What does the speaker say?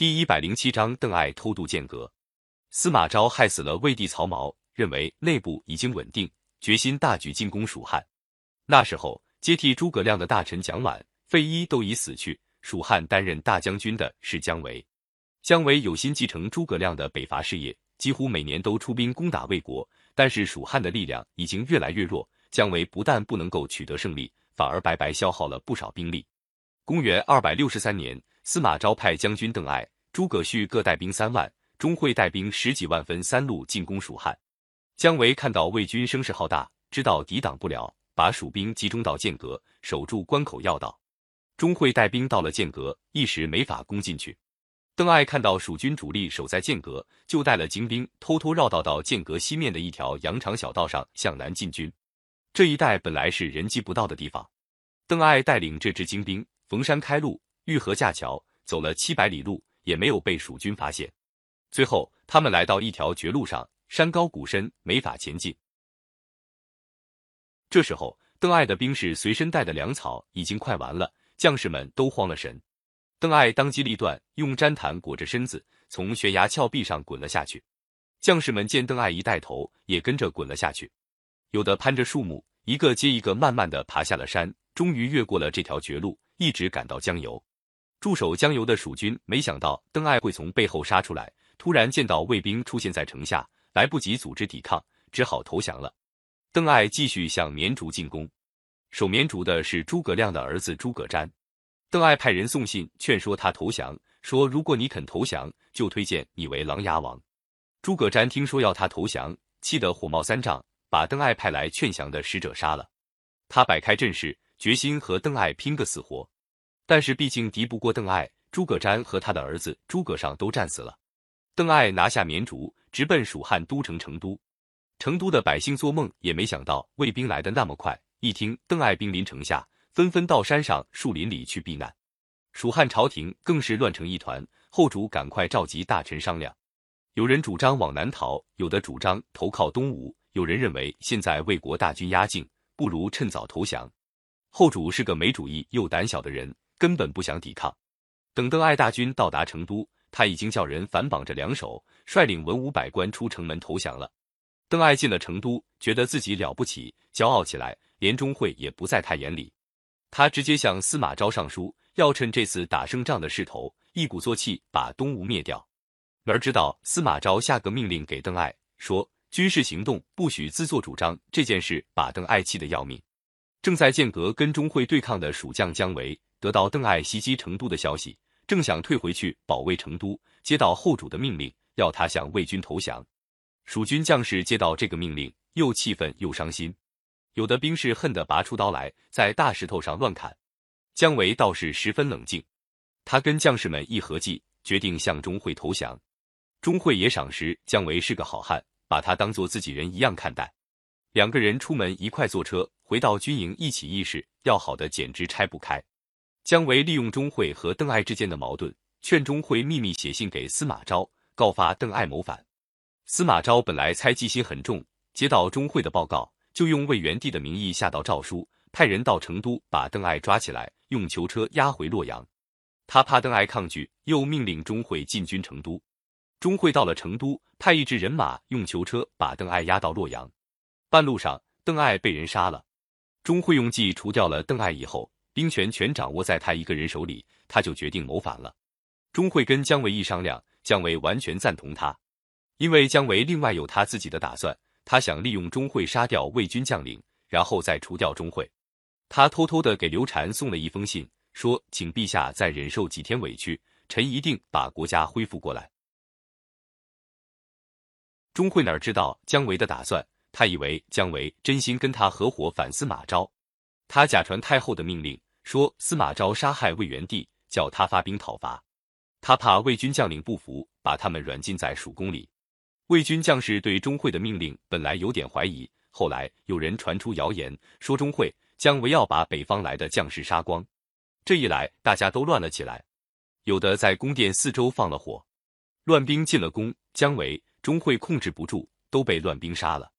第一百零七章，邓艾偷渡剑阁。司马昭害死了魏帝曹髦，认为内部已经稳定，决心大举进攻蜀汉。那时候，接替诸葛亮的大臣蒋琬、费祎都已死去，蜀汉担任大将军的是姜维。姜维有心继承诸葛亮的北伐事业，几乎每年都出兵攻打魏国。但是蜀汉的力量已经越来越弱，姜维不但不能够取得胜利，反而白白消耗了不少兵力。公元二百六十三年。司马昭派将军邓艾、诸葛绪各带兵三万，钟会带兵十几万，分三路进攻蜀汉。姜维看到魏军声势浩大，知道抵挡不了，把蜀兵集中到剑阁，守住关口要道。钟会带兵到了剑阁，一时没法攻进去。邓艾看到蜀军主力守在剑阁，就带了精兵偷偷绕道到剑阁西面的一条羊肠小道上向南进军。这一带本来是人迹不到的地方，邓艾带领这支精兵逢山开路。遇河架桥，走了七百里路，也没有被蜀军发现。最后，他们来到一条绝路上，山高谷深，没法前进。这时候，邓艾的兵士随身带的粮草已经快完了，将士们都慌了神。邓艾当机立断，用毡毯裹着身子，从悬崖峭壁上滚了下去。将士们见邓艾一带头，也跟着滚了下去。有的攀着树木，一个接一个，慢慢的爬下了山，终于越过了这条绝路，一直赶到江油。驻守江油的蜀军没想到邓艾会从背后杀出来，突然见到魏兵出现在城下，来不及组织抵抗，只好投降了。邓艾继续向绵竹进攻，守绵竹的是诸葛亮的儿子诸葛瞻。邓艾派人送信劝说他投降，说如果你肯投降，就推荐你为琅琊王。诸葛瞻听说要他投降，气得火冒三丈，把邓艾派来劝降的使者杀了。他摆开阵势，决心和邓艾拼个死活。但是毕竟敌不过邓艾，诸葛瞻和他的儿子诸葛尚都战死了。邓艾拿下绵竹，直奔蜀汉都城成都。成都的百姓做梦也没想到魏兵来的那么快，一听邓艾兵临城下，纷纷到山上、树林里去避难。蜀汉朝廷更是乱成一团，后主赶快召集大臣商量。有人主张往南逃，有的主张投靠东吴，有人认为现在魏国大军压境，不如趁早投降。后主是个没主意又胆小的人。根本不想抵抗。等邓艾大军到达成都，他已经叫人反绑着两手，率领文武百官出城门投降了。邓艾进了成都，觉得自己了不起，骄傲起来，连钟会也不在他眼里。他直接向司马昭上书，要趁这次打胜仗的势头，一鼓作气把东吴灭掉。而知道司马昭下个命令给邓艾，说军事行动不许自作主张，这件事把邓艾气得要命。正在剑阁跟钟会对抗的蜀将姜维。得到邓艾袭击成都的消息，正想退回去保卫成都，接到后主的命令，要他向魏军投降。蜀军将士接到这个命令，又气愤又伤心，有的兵士恨得拔出刀来，在大石头上乱砍。姜维倒是十分冷静，他跟将士们一合计，决定向钟会投降。钟会也赏识姜维是个好汉，把他当做自己人一样看待。两个人出门一块坐车，回到军营一起议事，要好的简直拆不开。姜维利用钟会和邓艾之间的矛盾，劝钟会秘密写信给司马昭，告发邓艾谋反。司马昭本来猜忌心很重，接到钟会的报告，就用魏元帝的名义下道诏书，派人到成都把邓艾抓起来，用囚车押回洛阳。他怕邓艾抗拒，又命令钟会进军成都。钟会到了成都，派一支人马用囚车把邓艾押到洛阳。半路上，邓艾被人杀了。钟会用计除掉了邓艾以后。兵权全掌握在他一个人手里，他就决定谋反了。钟会跟姜维一商量，姜维完全赞同他，因为姜维另外有他自己的打算，他想利用钟会杀掉魏军将领，然后再除掉钟会。他偷偷的给刘禅送了一封信，说请陛下再忍受几天委屈，臣一定把国家恢复过来。钟会哪知道姜维的打算，他以为姜维真心跟他合伙反司马昭。他假传太后的命令，说司马昭杀害魏元帝，叫他发兵讨伐。他怕魏军将领不服，把他们软禁在蜀宫里。魏军将士对钟会的命令本来有点怀疑，后来有人传出谣言，说钟会姜维要把北方来的将士杀光。这一来，大家都乱了起来，有的在宫殿四周放了火，乱兵进了宫，姜维、钟会控制不住，都被乱兵杀了。